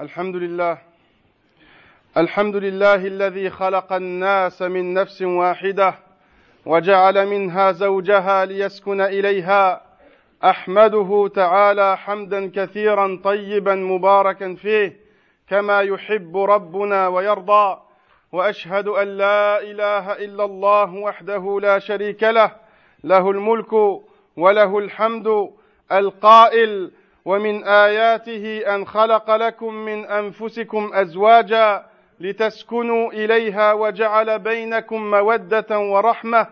الحمد لله. الحمد لله الذي خلق الناس من نفس واحدة وجعل منها زوجها ليسكن إليها. أحمده تعالى حمدا كثيرا طيبا مباركا فيه كما يحب ربنا ويرضى. وأشهد أن لا إله إلا الله وحده لا شريك له. له الملك وله الحمد القائل ومن آياته أن خلق لكم من أنفسكم أزواجا لتسكنوا إليها وجعل بينكم مودة ورحمة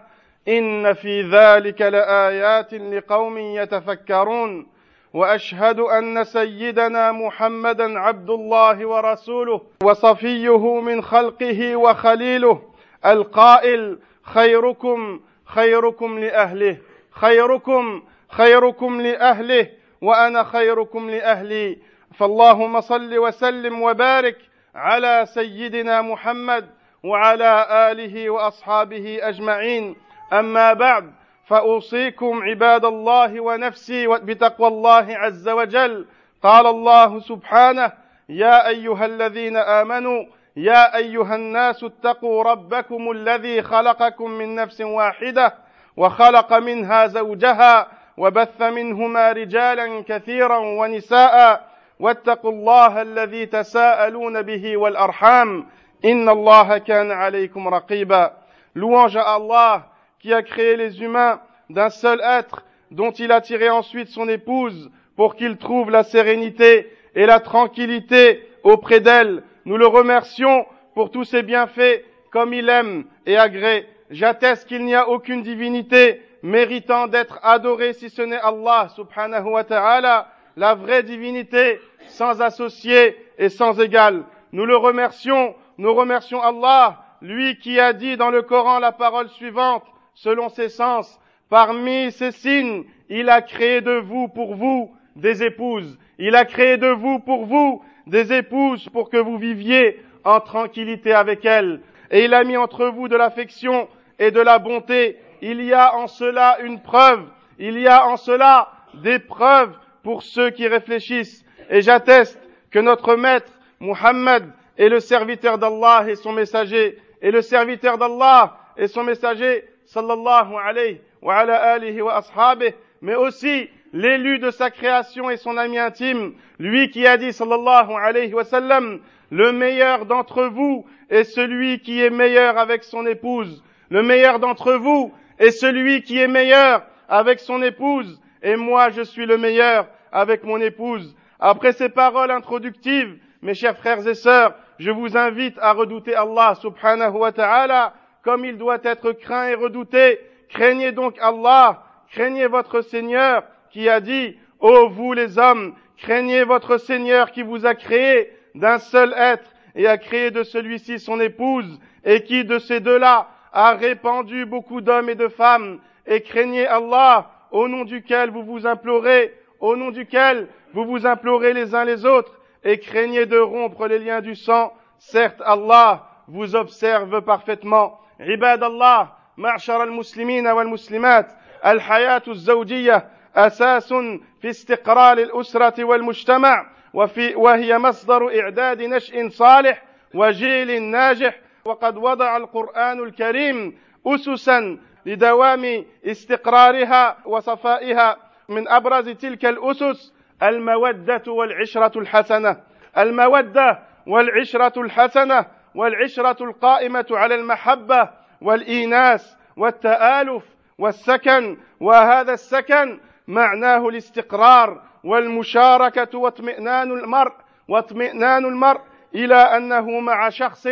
إن في ذلك لآيات لقوم يتفكرون وأشهد أن سيدنا محمدا عبد الله ورسوله وصفيه من خلقه وخليله القائل خيركم خيركم لأهله خيركم خيركم لأهله وأنا خيركم لأهلي فاللهم صل وسلم وبارك على سيدنا محمد وعلى آله وأصحابه أجمعين. أما بعد فأوصيكم عباد الله ونفسي بتقوى الله عز وجل. قال الله سبحانه يا أيها الذين آمنوا يا أيها الناس اتقوا ربكم الذي خلقكم من نفس واحدة وخلق منها زوجها وبث منهما رجالا كثيرا ونساء واتقوا الله الذي تساءلون به والارحام ان الله كان عليكم رقيبا louange à Allah qui a créé les humains d'un seul être dont il a tiré ensuite son épouse pour qu'il trouve la sérénité et la tranquillité auprès d'elle. Nous le remercions pour tous ses bienfaits comme il aime et agrée. J'atteste qu'il n'y a aucune divinité méritant d'être adorée si ce n'est Allah subhanahu wa ta'ala, la vraie divinité sans associé et sans égal. Nous le remercions, nous remercions Allah, lui qui a dit dans le Coran la parole suivante, selon ses sens, parmi ces signes, il a créé de vous pour vous des épouses. Il a créé de vous pour vous des épouses pour que vous viviez en tranquillité avec elles. Et il a mis entre vous de l'affection et de la bonté. Il y a en cela une preuve. Il y a en cela des preuves pour ceux qui réfléchissent. Et j'atteste que notre maître, Muhammad, est le serviteur d'Allah et son messager. Et le serviteur d'Allah et son messager, sallallahu alayhi wa ala mais aussi l'élu de sa création et son ami intime, lui qui a dit, sallallahu alayhi wa sallam, le meilleur d'entre vous est celui qui est meilleur avec son épouse. Le meilleur d'entre vous est celui qui est meilleur avec son épouse. Et moi, je suis le meilleur avec mon épouse. Après ces paroles introductives, mes chers frères et sœurs, je vous invite à redouter Allah subhanahu wa ta'ala comme il doit être craint et redouté. Craignez donc Allah, craignez votre Seigneur qui a dit, ô vous les hommes, craignez votre Seigneur qui vous a créé d'un seul être et a créé de celui-ci son épouse et qui de ces deux-là a répandu beaucoup d'hommes et de femmes et craignez Allah au nom duquel vous vous implorez, au nom duquel vous vous implorez les uns les autres et craignez de rompre les liens du sang. Certes, Allah vous observe parfaitement. عباد الله معشر المسلمين والمسلمات الحياة الزوجية أساس في استقرار الأسرة والمجتمع وفي وهي مصدر إعداد نشء صالح وجيل ناجح وقد وضع القرآن الكريم أسسا لدوام استقرارها وصفائها من أبرز تلك الأسس المودة والعشرة الحسنة. المودة والعشرة الحسنة والعشرة القائمة على المحبة والإيناس والتآلف والسكن وهذا السكن معناه الاستقرار والمشاركة واطمئنان المرء واطمئنان المرء إلى أنه مع شخص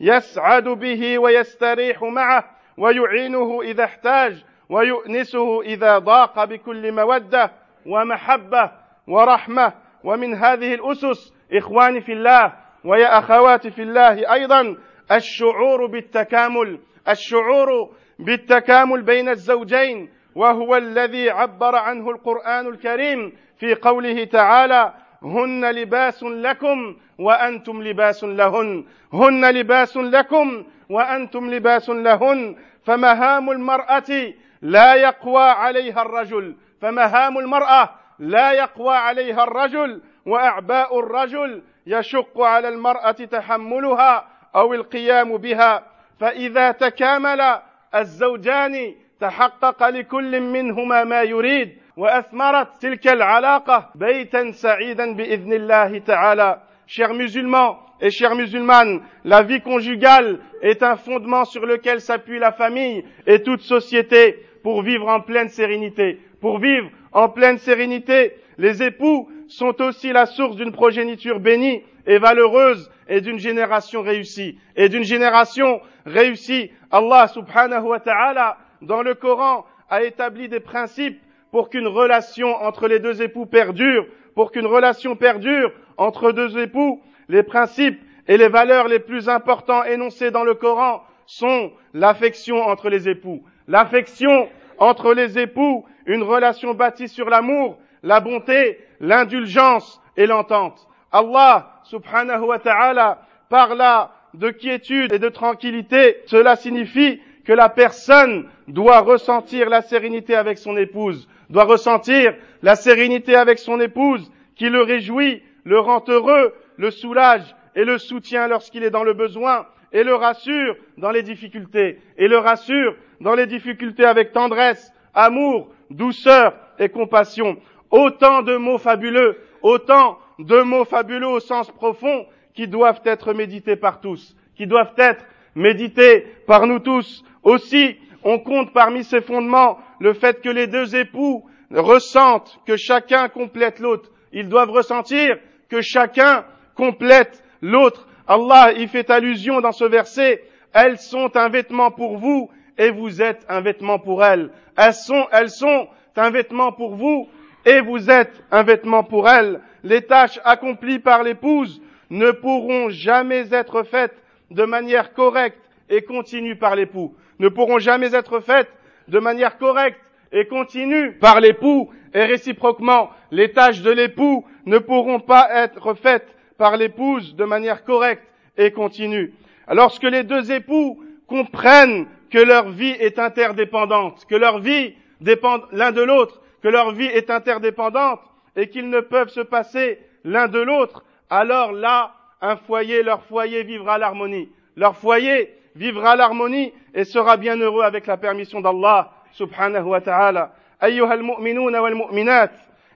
يسعد به ويستريح معه ويعينه إذا احتاج ويؤنسه إذا ضاق بكل مودة ومحبة ورحمة. ومن هذه الأسس إخواني في الله ويا أخواتي في الله أيضا الشعور بالتكامل. الشعور بالتكامل بين الزوجين وهو الذي عبر عنه القرآن الكريم في قوله تعالى هن لباس لكم وأنتم لباس لهن. هن لباس لكم وأنتم لباس لهن. فمهام المرأة لا يقوى عليها الرجل. فمهام المرأة لا يقوى عليها الرجل. وأعباء الرجل يشق على المرأة تحملها أو القيام بها. فإذا تكامل الزوجان تحقق لكل منهما ما يريد. وأثمرت تلك العلاقة بيتا سعيدا بإذن الله تعالى. Chers musulmans et chères musulmanes, la vie conjugale est un fondement sur lequel s'appuie la famille et toute société pour vivre en pleine sérénité. Pour vivre en pleine sérénité, les époux sont aussi la source d'une progéniture bénie et valeureuse et d'une génération réussie. Et d'une génération réussie, Allah subhanahu wa ta'ala, dans le Coran, a établi des principes pour qu'une relation entre les deux époux perdure, pour qu'une relation perdure entre deux époux, les principes et les valeurs les plus importants énoncés dans le Coran sont l'affection entre les époux. L'affection entre les époux, une relation bâtie sur l'amour, la bonté, l'indulgence et l'entente. Allah subhanahu wa ta'ala parla de quiétude et de tranquillité. Cela signifie que la personne doit ressentir la sérénité avec son épouse, doit ressentir la sérénité avec son épouse, qui le réjouit, le rend heureux, le soulage et le soutient lorsqu'il est dans le besoin, et le rassure dans les difficultés, et le rassure dans les difficultés avec tendresse, amour, douceur et compassion. Autant de mots fabuleux, autant de mots fabuleux au sens profond qui doivent être médités par tous, qui doivent être médités par nous tous. Aussi, on compte parmi ces fondements le fait que les deux époux ressentent que chacun complète l'autre. Ils doivent ressentir que chacun complète l'autre. Allah y fait allusion dans ce verset. Elles sont un vêtement pour vous et vous êtes un vêtement pour elles. Elles sont, elles sont un vêtement pour vous et vous êtes un vêtement pour elles. Les tâches accomplies par l'épouse ne pourront jamais être faites de manière correcte et continue par l'époux. Ne pourront jamais être faites de manière correcte et continue par l'époux et réciproquement les tâches de l'époux ne pourront pas être faites par l'épouse de manière correcte et continue. Lorsque les deux époux comprennent que leur vie est interdépendante, que leur vie dépend l'un de l'autre, que leur vie est interdépendante et qu'ils ne peuvent se passer l'un de l'autre, alors là, un foyer, leur foyer vivra l'harmonie. Leur foyer vivra l'harmonie et sera bien heureux avec la permission d'Allah wa ta'ala. أيها المؤمنون والمؤمنات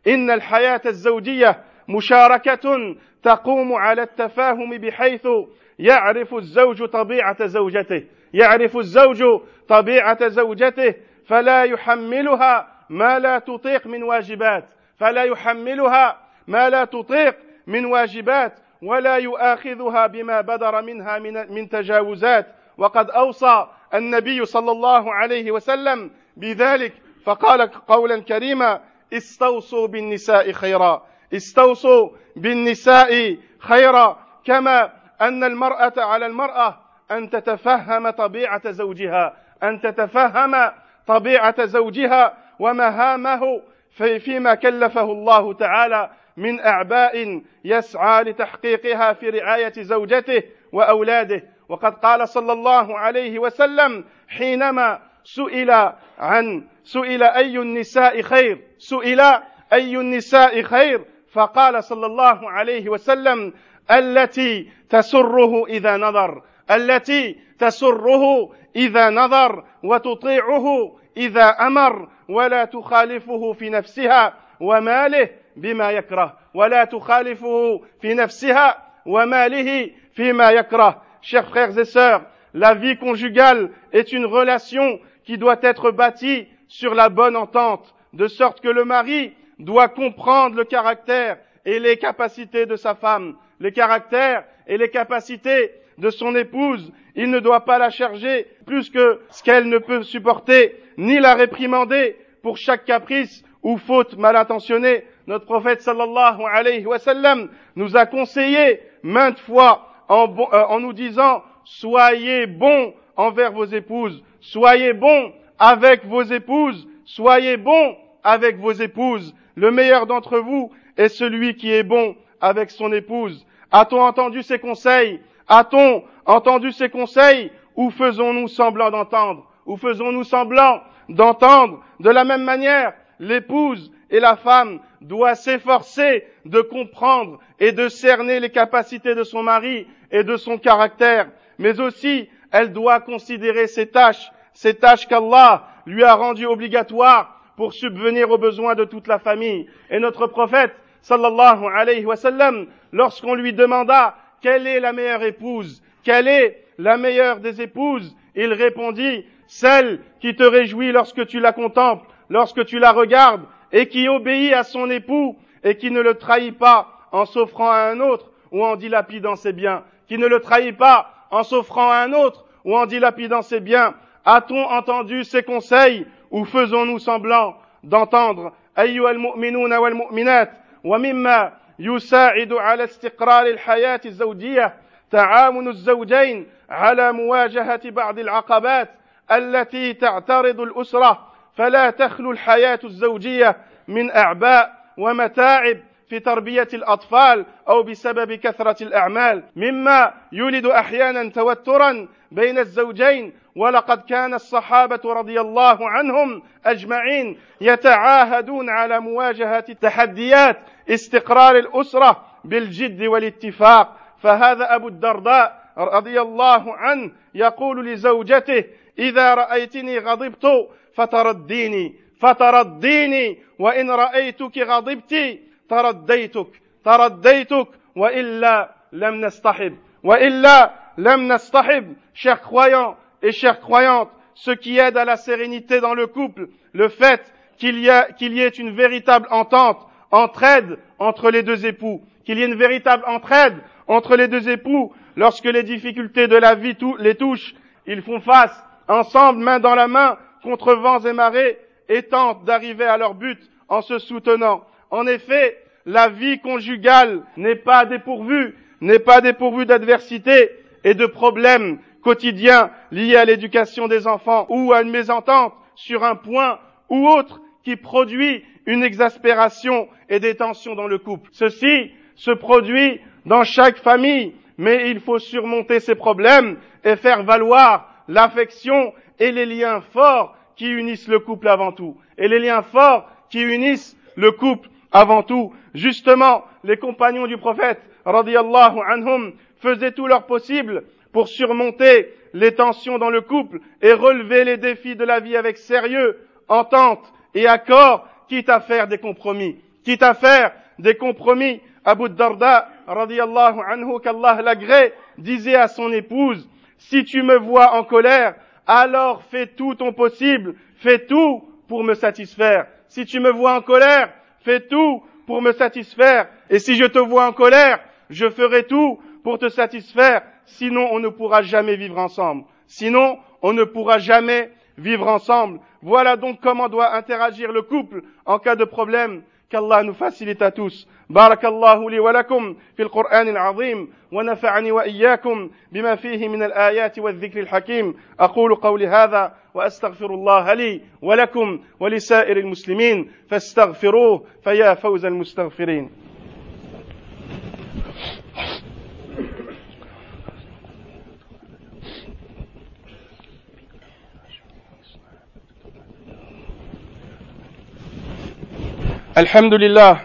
إن الحياة الزوجية مشاركة تقوم على التفاهم بحيث يعرف الزوج طبيعة زوجته. يعرف الزوج طبيعة زوجته فلا يحملها ما لا تطيق من واجبات. فلا يحملها ما لا تطيق من واجبات ولا يؤاخذها بما بدر منها من, من تجاوزات. وقد أوصى النبي صلى الله عليه وسلم بذلك فقال قولا كريما استوصوا بالنساء خيرا. استوصوا بالنساء خيرا. كما أن المرأة على المرأة أن تتفهم طبيعة زوجها أن تتفهم طبيعة زوجها ومهامه في فيما كلفه الله تعالى من أعباء يسعى لتحقيقها في رعاية زوجته وأولاده. وقد قال صلى الله عليه وسلم حينما سئل عن سئل أي النساء خير؟ سئل أي النساء خير؟ فقال صلى الله عليه وسلم التي تسره إذا نظر التي تسره إذا نظر وتطيعه إذا أمر ولا تخالفه في نفسها وماله بما يكره ولا تخالفه في نفسها وماله فيما يكره. Chers frères et sœurs la vie conjugale est une relation qui doit être bâtie sur la bonne entente de sorte que le mari doit comprendre le caractère et les capacités de sa femme le caractère et les capacités de son épouse il ne doit pas la charger plus que ce qu'elle ne peut supporter ni la réprimander pour chaque caprice ou faute mal intentionnée. Notre prophète sallallahu alayhi wa sallam nous a conseillé maintes fois en, euh, en nous disant soyez bons envers vos épouses, soyez bons avec vos épouses, soyez bons avec vos épouses. Le meilleur d'entre vous est celui qui est bon avec son épouse. A-t-on entendu ces conseils? A-t-on entendu ces conseils? Ou faisons-nous semblant d'entendre? Ou faisons-nous semblant d'entendre? De la même manière l'épouse et la femme doit s'efforcer de comprendre et de cerner les capacités de son mari et de son caractère, mais aussi elle doit considérer ses tâches, ces tâches qu'Allah lui a rendues obligatoires pour subvenir aux besoins de toute la famille. Et notre prophète, sallallahu alayhi wa sallam, lorsqu'on lui demanda quelle est la meilleure épouse, quelle est la meilleure des épouses, il répondit, celle qui te réjouit lorsque tu la contemples, lorsque tu la regardes, et qui obéit à son époux, et qui ne le trahit pas en s'offrant à un autre, ou en dilapidant ses biens, qui ne le trahit pas en s'offrant à un autre, ou en dilapidant ses biens. A-t-on entendu ses conseils, ou faisons-nous semblant d'entendre أيها المؤمنون والمؤمنات ومما يساعد على استقرار الحياة الزوجية تعاون الزوجين على مواجهة بعض العقبات التي تعترض الأسرة فلا تخلو الحياة الزوجية من أعباء ومتاعب في تربية الأطفال أو بسبب كثرة الأعمال مما يولد أحيانا توترا بين الزوجين. ولقد كان الصحابة رضي الله عنهم أجمعين يتعاهدون على مواجهة التحديات استقرار الأسرة بالجد والاتفاق. فهذا أبو الدرداء رضي الله عنه يقول لزوجته إذا رأيتني غضبت فترديني فترديني وإن رأيتك غضبت ترديتك ترديتك وإلا لم نصطحب وإلا لم نصطحب chers croyants et chères croyantes ce qui aide à la sérénité dans le couple le fait qu'il y, a, qu'il y ait une véritable entente entraide entre les deux époux qu'il y ait une véritable entraide entre les deux époux lorsque les difficultés de la vie les touchent ils font face ensemble main dans la main contre vents et marées et tentent d'arriver à leur but en se soutenant en effet, la vie conjugale n'est pas dépourvue, n'est pas dépourvue d'adversité et de problèmes quotidiens liés à l'éducation des enfants ou à une mésentente sur un point ou autre qui produit une exaspération et des tensions dans le couple. Ceci se produit dans chaque famille, mais il faut surmonter ces problèmes et faire valoir l'affection et les liens forts qui unissent le couple avant tout, et les liens forts qui unissent le couple avant tout, justement, les compagnons du prophète, radiallahu anhum, faisaient tout leur possible pour surmonter les tensions dans le couple et relever les défis de la vie avec sérieux, entente et accord, quitte à faire des compromis. Quitte à faire des compromis. Abu Darda, radiallahu anhu, qu'Allah l'agrée, disait à son épouse, si tu me vois en colère, alors fais tout ton possible, fais tout pour me satisfaire. Si tu me vois en colère, fais tout pour me satisfaire. Et si je te vois en colère, je ferai tout pour te satisfaire. Sinon, on ne pourra jamais vivre ensemble. Sinon, on ne pourra jamais vivre ensemble. Voilà donc comment doit interagir le couple en cas de problème. qu'Allah nous facilite بارك الله لي ولكم في القرآن العظيم ونفعني وإياكم بما فيه من الآيات والذكر الحكيم أقول قولي هذا وأستغفر الله لي ولكم ولسائر المسلمين فاستغفروه فيا فوز المستغفرين الحمد لله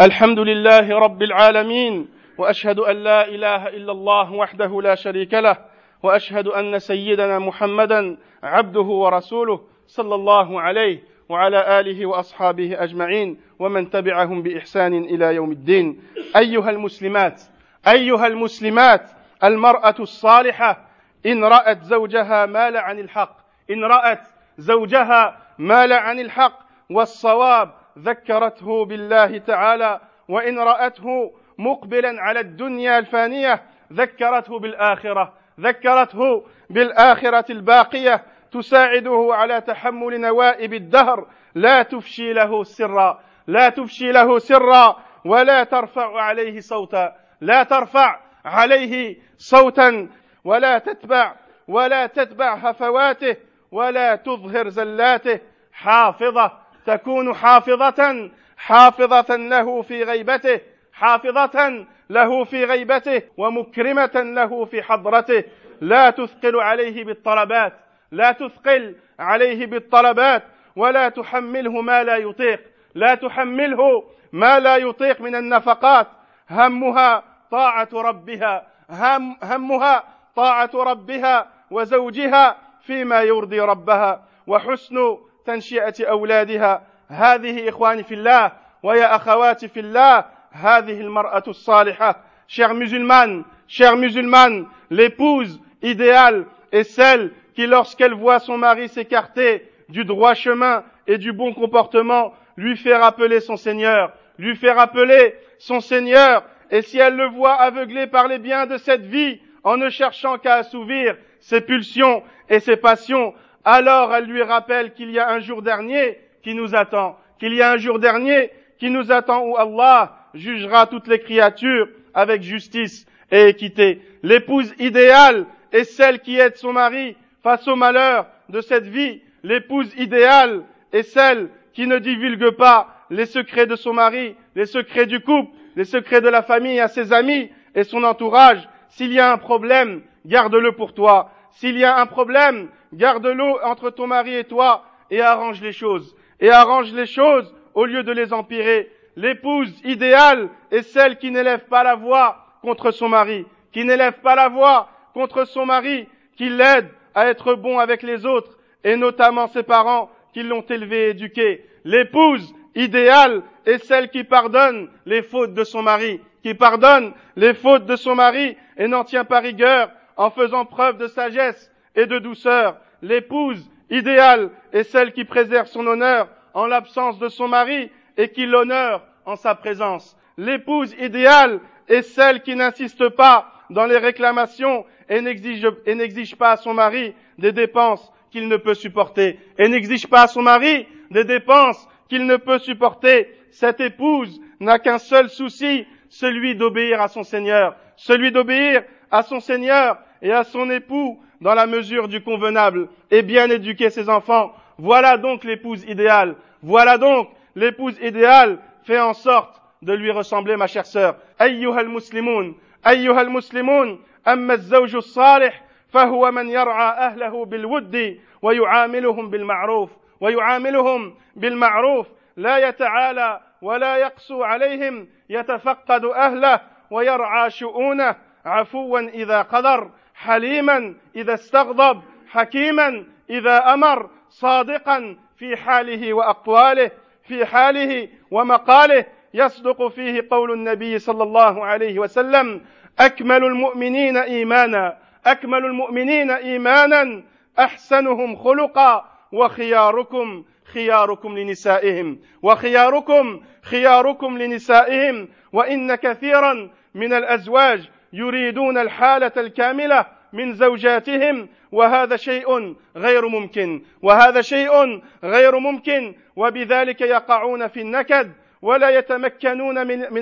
الحمد لله رب العالمين وأشهد أن لا إله إلا الله وحده لا شريك له وأشهد أن سيدنا محمدا عبده ورسوله صلى الله عليه وعلى آله وأصحابه أجمعين ومن تبعهم بإحسان إلى يوم الدين. أيها المسلمات أيها المسلمات المرأة الصالحة إن رأت زوجها مال عن الحق إن رأت زوجها مال عن الحق والصواب ذكرته بالله تعالى وإن رأته مقبلا على الدنيا الفانية ذكرته بالآخرة ذكرته بالآخرة الباقية تساعده على تحمل نوائب الدهر. لا تفشي له سرا لا تفشي له سرا ولا ترفع عليه صوتا لا ترفع عليه صوتا ولا تتبع ولا تتبع هفواته ولا تظهر زلاته. حافظة تكون حافظة حافظة له في غيبته حافظة له في غيبته ومكرمة له في حضرته. لا تثقل عليه بالطلبات لا تثقل عليه بالطلبات ولا تحمله ما لا يطيق. لا تحمله ما لا يطيق من النفقات. همها طاعة ربها هم همها طاعة ربها وزوجها فيما يرضي ربها. وحسن تنشئة أولادها هذه إخواني في الله ويا أخواتي في الله هذه المرأة الصالحة chères musulmanes, chères musulmanes, l'épouse idéale est celle qui, lorsqu'elle voit son mari s'écarter du droit chemin et du bon comportement, lui fait rappeler son Seigneur, lui fait rappeler son Seigneur, et si elle le voit aveuglé par les biens de cette vie, en ne cherchant qu'à assouvir ses pulsions et ses passions, alors elle lui rappelle qu'il y a un jour dernier qui nous attend, qu'il y a un jour dernier qui nous attend où Allah jugera toutes les créatures avec justice et équité. L'épouse idéale est celle qui aide son mari face au malheur de cette vie. L'épouse idéale est celle qui ne divulgue pas les secrets de son mari, les secrets du couple, les secrets de la famille à ses amis et son entourage. S'il y a un problème, garde-le pour toi. S'il y a un problème, garde-le entre ton mari et toi et arrange les choses. Et arrange les choses au lieu de les empirer. L'épouse idéale est celle qui n'élève pas la voix contre son mari, qui n'élève pas la voix contre son mari, qui l'aide à être bon avec les autres, et notamment ses parents qui l'ont élevé et éduqué. L'épouse idéale est celle qui pardonne les fautes de son mari, qui pardonne les fautes de son mari et n'en tient pas rigueur en faisant preuve de sagesse et de douceur. L'épouse idéale est celle qui préserve son honneur en l'absence de son mari et qui l'honore en sa présence. L'épouse idéale est celle qui n'insiste pas dans les réclamations et n'exige pas à son mari des dépenses qu'il ne peut supporter. Et n'exige pas à son mari des dépenses qu'il ne peut supporter. Cette épouse n'a qu'un seul souci, celui d'obéir à son Seigneur, celui d'obéir à son Seigneur et à son époux dans la mesure du convenable et bien éduquer ses enfants. Voilà donc l'épouse idéale. Voilà donc l'épouse idéale fait en sorte de lui ressembler, ma chère sœur. أيها المسلمون أيها المسلمون أما الزوج الصالح فهو من يرعى أهله بالود ويعاملهم بالمعروف ويعاملهم بالمعروف لا يتعالى ولا يقسو عليهم يتفقد أهله ويرعى شؤونه عفوا إذا قدر حليما إذا استغضب حكيما إذا أمر صادقا في حاله وأقواله في حاله ومقاله. يصدق فيه قول النبي صلى الله عليه وسلم أكمل المؤمنين إيمانا أكمل المؤمنين إيمانا أحسنهم خلقا وخياركم خياركم لنسائهم وخياركم خياركم لنسائهم وإن كثيرا من الأزواج يريدون الحالة الكاملة من زوجاتهم وهذا شيء غير ممكن وهذا شيء غير ممكن وبذلك يقعون في النكد ولا يتمكنون من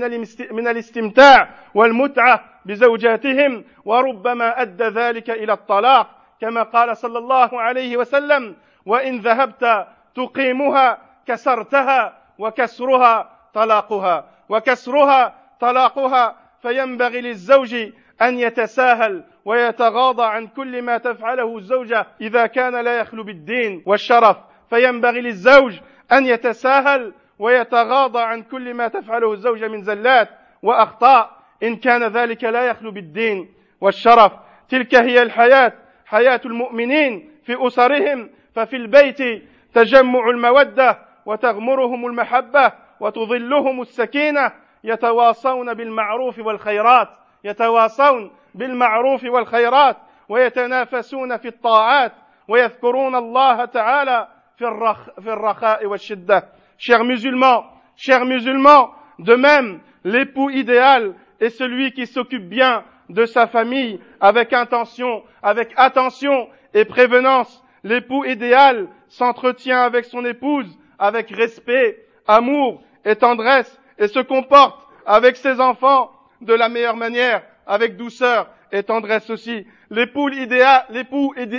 من الاستمتاع والمتعة بزوجاتهم وربما أدى ذلك إلى الطلاق كما قال صلى الله عليه وسلم وإن ذهبت تقيمها كسرتها وكسرها طلاقها وكسرها طلاقها فينبغي للزوج أن يتساهل ويتغاضى عن كل ما تفعله الزوجة إذا كان لا يخلو بالدين والشرف. فينبغي للزوج أن يتساهل ويتغاضى عن كل ما تفعله الزوجة من زلات وأخطاء إن كان ذلك لا يخلو بالدين والشرف. تلك هي الحياة حياة المؤمنين في أسرهم ففي البيت تجمع المودة وتغمرهم المحبة وتظلهم السكينة. يتواصون بالمعروف والخيرات يتواصون بالمعروف والخيرات ويتنافسون في الطاعات ويذكرون الله تعالى في, الرخ في الرخاء والشدة chers musulmans, chers musulmans, de même, l'époux idéal est celui qui s'occupe bien de sa famille avec intention, avec attention et prévenance. L'époux idéal s'entretient avec son épouse avec respect, amour et tendresse et se comporte avec ses enfants de la meilleure manière, avec douceur et tendresse aussi. L'époux idéal,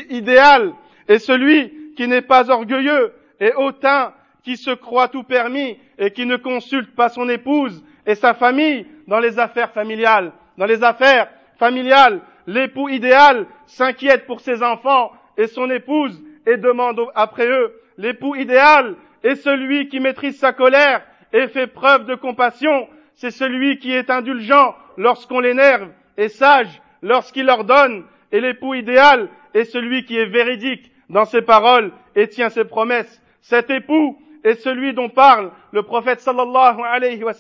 idéal est celui qui n'est pas orgueilleux et hautain qui se croit tout permis et qui ne consulte pas son épouse et sa famille dans les affaires familiales. Dans les affaires familiales, l'époux idéal s'inquiète pour ses enfants et son épouse et demande après eux. L'époux idéal est celui qui maîtrise sa colère et fait preuve de compassion. C'est celui qui est indulgent lorsqu'on l'énerve et sage lorsqu'il ordonne. Et l'époux idéal est celui qui est véridique dans ses paroles et tient ses promesses. Cet époux est celui dont parle le prophète sallallahu alayhi wa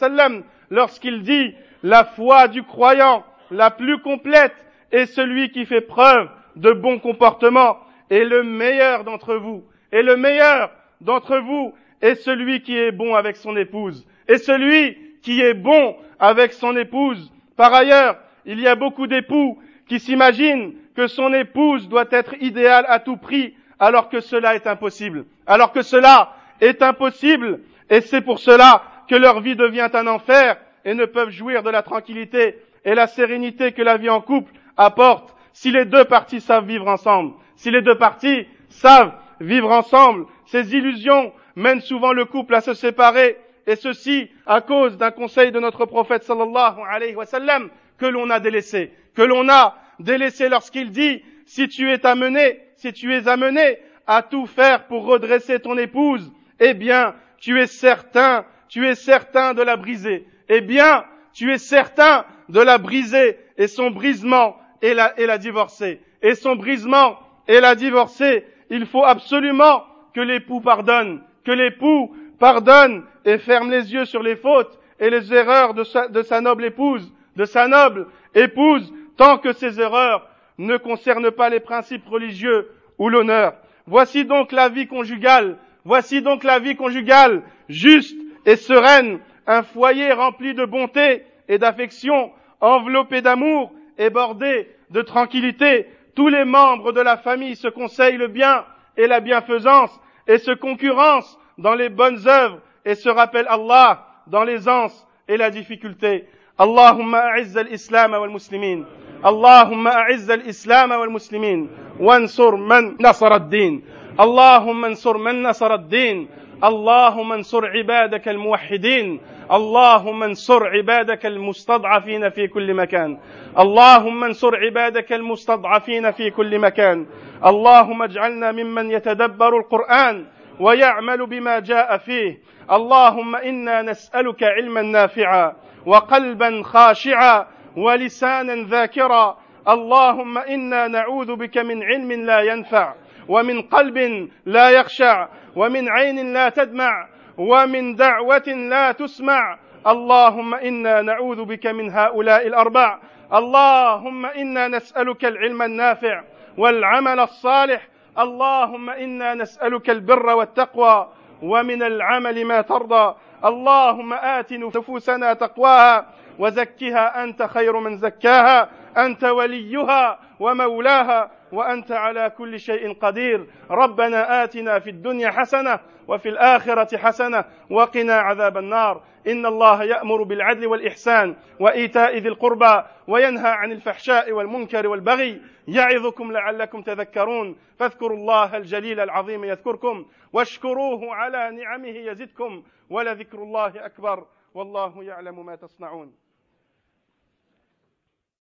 lorsqu'il dit la foi du croyant la plus complète est celui qui fait preuve de bon comportement et le meilleur d'entre vous et le meilleur d'entre vous est celui qui est bon avec son épouse et celui qui est bon avec son épouse. Par ailleurs, il y a beaucoup d'époux qui s'imaginent que son épouse doit être idéale à tout prix alors que cela est impossible. Alors que cela est impossible et c'est pour cela que leur vie devient un enfer et ne peuvent jouir de la tranquillité et la sérénité que la vie en couple apporte si les deux parties savent vivre ensemble. Si les deux parties savent vivre ensemble, ces illusions mènent souvent le couple à se séparer et ceci à cause d'un conseil de notre prophète sallallahu alayhi wa sallam que l'on a délaissé, que l'on a délaissé lorsqu'il dit si tu es amené, si tu es amené à tout faire pour redresser ton épouse, eh bien, tu es certain, tu es certain de la briser. Eh bien, tu es certain de la briser et son brisement et la, et divorcer. Et son brisement et la divorcer. Il faut absolument que l'époux pardonne, que l'époux pardonne et ferme les yeux sur les fautes et les erreurs de sa, noble épouse, de sa noble épouse, tant que ces erreurs ne concernent pas les principes religieux ou l'honneur. Voici donc la vie conjugale, voici donc la vie conjugale, juste et sereine, un foyer rempli de bonté et d'affection, enveloppé d'amour et bordé de tranquillité. Tous les membres de la famille se conseillent le bien et la bienfaisance et se concurrencent dans les bonnes œuvres et se rappellent Allah dans l'aisance et la difficulté. اللهم أعز الإسلام والمسلمين اللهم أعز الإسلام والمسلمين وانصر من نصر الدين اللهم انصر من نصر الدين اللهم انصر عبادك الموحدين. اللهم انصر عبادك المستضعفين في كل مكان. اللهم انصر عبادك المستضعفين في كل مكان. اللهم اجعلنا ممن يتدبر القرآن ويعمل بما جاء فيه. اللهم إنا نسألك علما نافعا وقلبا خاشعا ولسانا ذاكرا. اللهم إنا نعوذ بك من علم لا ينفع. ومن قلب لا يخشع ومن عين لا تدمع ومن دعوة لا تسمع. اللهم إنا نعوذ بك من هؤلاء الاربع اللهم إنا نسألك العلم النافع والعمل الصالح. اللهم إنا نسألك البر والتقوى. ومن العمل ما ترضى. اللهم آت نفوسنا تقواها وزكها أنت خير من زكاها أنت وليها ومولاها. وأنت على كل شيء قدير. ربنا آتنا في الدنيا حسنة وفي الآخرة حسنة وقنا عذاب النار. إن الله يأمر بالعدل والإحسان وإيتاء ذي القربى وينهى عن الفحشاء والمنكر والبغي. يعظكم لعلكم تذكرون. فاذكروا الله الجليل العظيم يذكركم واشكروه على نعمه يزدكم. ولذكر الله أكبر. والله يعلم ما تصنعون.